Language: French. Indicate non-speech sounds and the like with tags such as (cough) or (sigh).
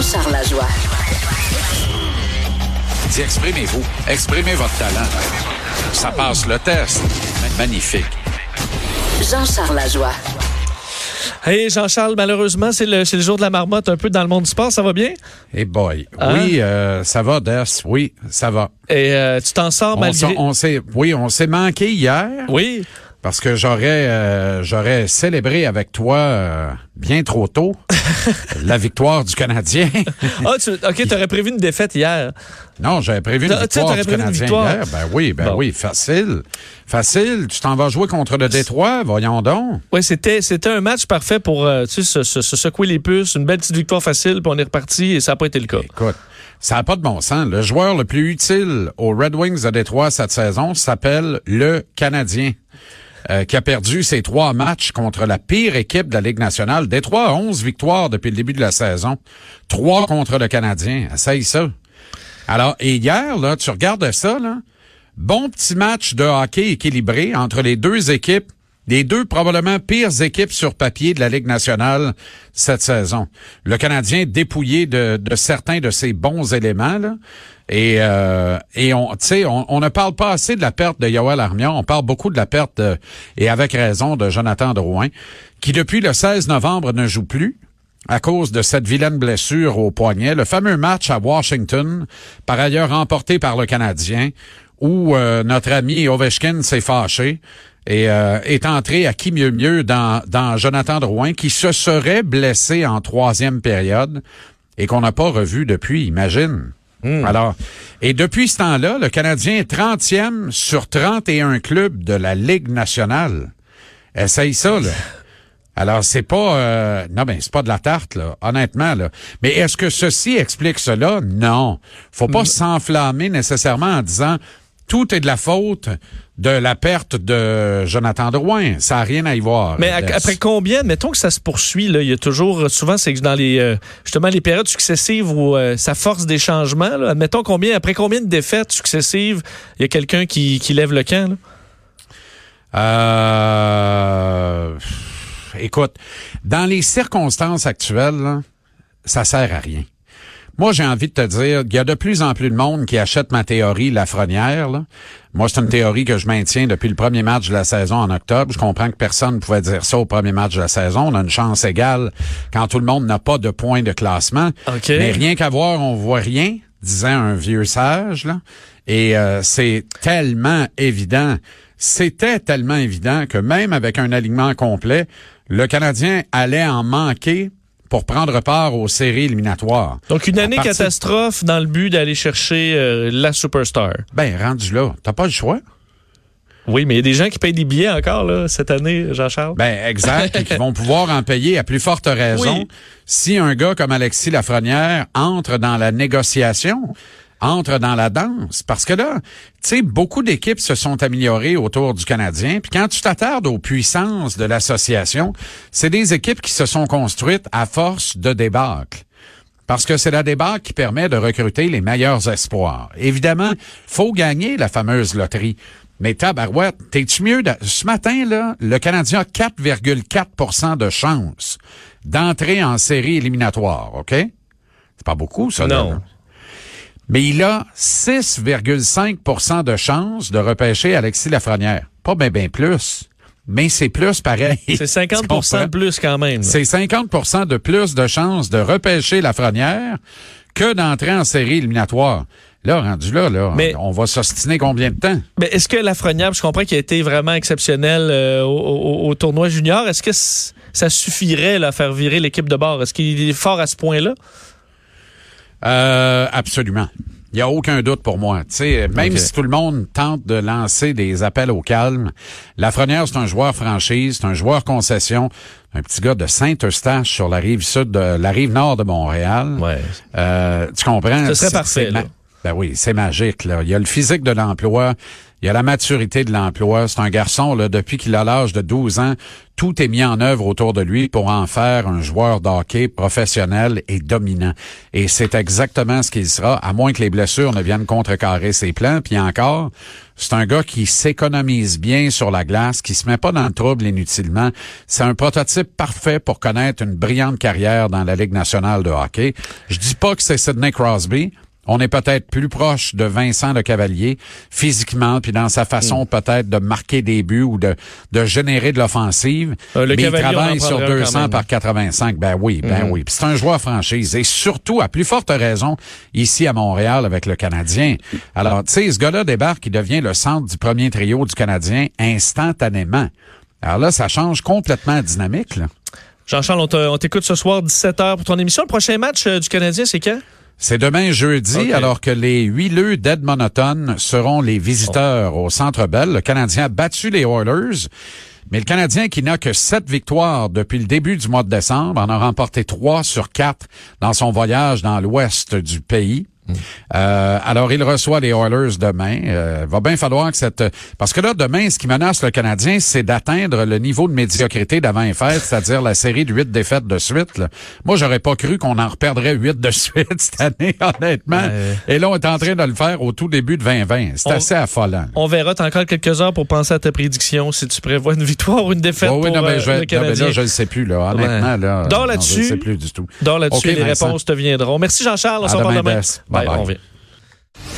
Jean-Charles Lajoie. Dis, exprimez-vous. Exprimez votre talent. Ça passe le test. Magnifique. Jean-Charles Lajoie. Hey Jean-Charles, malheureusement, c'est le, c'est le jour de la marmotte un peu dans le monde du sport. Ça va bien? Hey boy. Hein? Oui, euh, ça va, Des. Oui, ça va. Et euh, tu t'en sors On, malgré... on s'est, oui, on s'est manqué hier Oui. Parce que j'aurais, euh, j'aurais célébré avec toi euh, bien trop tôt (laughs) la victoire du Canadien. (laughs) Ah, tu, OK, t'aurais prévu une défaite hier. non, j'avais prévu une victoire du prévu une Canadien victoire. hier. Ben oui, ben Bon. oui, facile, facile. Tu t'en vas jouer contre le Détroit, voyons donc. Oui, c'était, c'était un match parfait pour euh, tu sais, se, se- se secouer les puces. Une belle petite victoire facile, puis on est reparti et ça n'a pas été le cas. Écoute, ça n'a pas de bon sens. Le joueur le plus utile aux Red Wings de Détroit cette saison s'appelle le Canadien. Euh, qui a perdu ses trois matchs contre la pire équipe de la Ligue nationale. Détroit a 11 victoires depuis le début de la saison. Trois contre le Canadien. Essaye ça. Alors, et hier, là, tu regardes ça, là. Bon petit match de hockey équilibré entre les deux équipes, les deux probablement pires équipes sur papier de la Ligue nationale cette saison. Le Canadien dépouillé de, certains de ses bons éléments. Et, euh, on, ne parle pas assez de la perte de Yoel Armia. On parle beaucoup de la perte, de- et avec raison, de Jonathan Drouin, qui depuis le 16 novembre ne joue plus à cause de cette vilaine blessure au poignet. Le fameux match à Washington, par ailleurs remporté par le Canadien, où euh, notre ami Ovechkin s'est fâché et euh, est entré à qui mieux mieux dans, dans Jonathan Drouin, qui se serait blessé en troisième période et qu'on n'a pas revu depuis, imagine. Alors, et depuis ce temps-là, le Canadien est 30e sur 31 clubs de la Ligue nationale. Essaye ça, là. (laughs) Alors, c'est pas... euh, non, ben, c'est pas de la tarte, là, honnêtement. Là. Mais est-ce que ceci explique cela? Non. Faut pas s'enflammer nécessairement en disant tout est de la faute de la perte de Jonathan Drouin. Ça n'a rien à y voir. Mais après combien, mettons que ça se poursuit, là, il y a toujours, souvent, c'est que dans les, euh, justement, les périodes successives où euh, ça force des changements, là, admettons combien, après combien de défaites successives, il y a quelqu'un qui, qui lève le camp, là? Euh, écoute, dans les circonstances actuelles, là, ça sert à rien. Moi, j'ai envie de te dire, il y a de plus en plus de monde qui achète ma théorie Lafrenière. Là. Moi, c'est une théorie que je maintiens depuis le premier match de la saison en octobre. Je comprends que personne ne pouvait dire ça au premier match de la saison. On a une chance égale quand tout le monde n'a pas de points de classement. OK. Mais rien qu'à voir, on voit rien, disant un vieux sage. Là. Et euh, c'est tellement évident. C'était tellement évident que même avec un alignement complet, le Canadien allait en manquer pour prendre part aux séries éliminatoires. Donc, une année partir- catastrophe dans le but d'aller chercher euh, la superstar. Ben, rendu là, t'as pas le choix. Oui, mais il y a des gens qui payent des billets encore, là, cette année, Jean-Charles. Ben, exact, et qui vont pouvoir en payer à plus forte raison Oui. si un gars comme Alexis Lafrenière entre dans la négociation, entre dans la danse. Parce que là, tu sais, beaucoup d'équipes se sont améliorées autour du Canadien. Puis quand tu t'attardes aux puissances de l'association, c'est des équipes qui se sont construites à force de débâcle. Parce que c'est la débâcle qui permet de recruter les meilleurs espoirs. Évidemment, faut gagner la fameuse loterie. Mais tabarouette, t'es-tu mieux? de- Ce matin, là, le Canadien a 4,4% de chance d'entrer en série éliminatoire, OK? C'est pas beaucoup, ça, là, Non. là. Mais il a 6,5% de chance de repêcher Alexis Lafrenière. Pas bien ben plus, mais c'est plus pareil. C'est 50 (laughs) Tu comprends? de plus quand même. C'est 50% de plus de chances de repêcher Lafrenière que d'entrer en série éliminatoire. Là, rendu là, là, Mais- on va s'ostiner combien de temps? Mais est-ce que Lafrenière, je comprends qu'il a été vraiment exceptionnel euh, au, au- au tournoi junior, est-ce que ça suffirait là, à faire virer l'équipe de bord? Est-ce qu'il est fort à ce point-là? Euh, absolument. Il n'y a aucun doute pour moi. Tu sais, même si tout le monde tente de lancer des appels au calme, Lafrenière, c'est un joueur franchise, c'est un joueur concession, un petit gars de Saint-Eustache sur la rive sud de la rive nord de Montréal. Ouais. Euh, tu comprends? Ce serait C'est- parfait, là. Ben oui, c'est magique. Là. Il y a le physique de l'emploi, Il a la maturité de l'emploi. C'est un garçon, là, depuis qu'il a l'âge de 12 ans, tout est mis en œuvre autour de lui pour en faire un joueur d'hockey professionnel et dominant. Et c'est exactement ce qu'il sera, à moins que les blessures ne viennent contrecarrer ses plans. Puis encore, c'est un gars qui s'économise bien sur la glace, qui se met pas dans le trouble inutilement. C'est un prototype parfait pour connaître une brillante carrière dans la Ligue nationale de hockey. Je dis pas que c'est Sidney Crosby, on est peut-être plus proche de Vincent de Cavalier physiquement, puis dans sa façon mm. peut-être de marquer des buts ou de, de générer de l'offensive. Euh, mais il travaille sur 200 par 85. Ben oui, ben mm. oui. c'est un joueur franchise. Et surtout, à plus forte raison, ici à Montréal avec le Canadien. Alors, tu sais, ce gars-là débarque, il devient le centre du premier trio du Canadien instantanément. Alors là, ça change complètement la dynamique. Jean-Charles, on t'écoute ce soir 17h pour ton émission. Le prochain match euh, du Canadien, c'est quand? C'est demain jeudi, alors que les huileux d'Edmonton seront les visiteurs au Centre Bell. Le Canadien a battu les Oilers. Mais le Canadien, qui n'a que sept victoires depuis le début du mois de décembre, en a remporté trois sur quatre dans son voyage dans l'ouest du pays. Euh, alors, il reçoit les Oilers demain. Euh, va bien falloir que cette... Parce que là, demain, ce qui menace le Canadien, c'est d'atteindre le niveau de médiocrité d'avant les fêtes, c'est-à-dire la série de huit défaites de suite. Là. Moi, j'aurais pas cru qu'on en reperdrait huit de suite (laughs) cette année, honnêtement. Et là, on est en train de le faire au tout début de 2020. C'est assez affolant. On verra. T'as encore quelques heures pour penser à ta prédiction, si tu prévois une victoire ou une défaite oui, non, mais euh, je, le Canadien. là, je ne sais plus. Là. Honnêtement, là, là-dessus. je sais plus du tout. Dors là-dessus, les réponses te viendront. Merci Jean-Charles. On se demain. Bye, bye. on vient.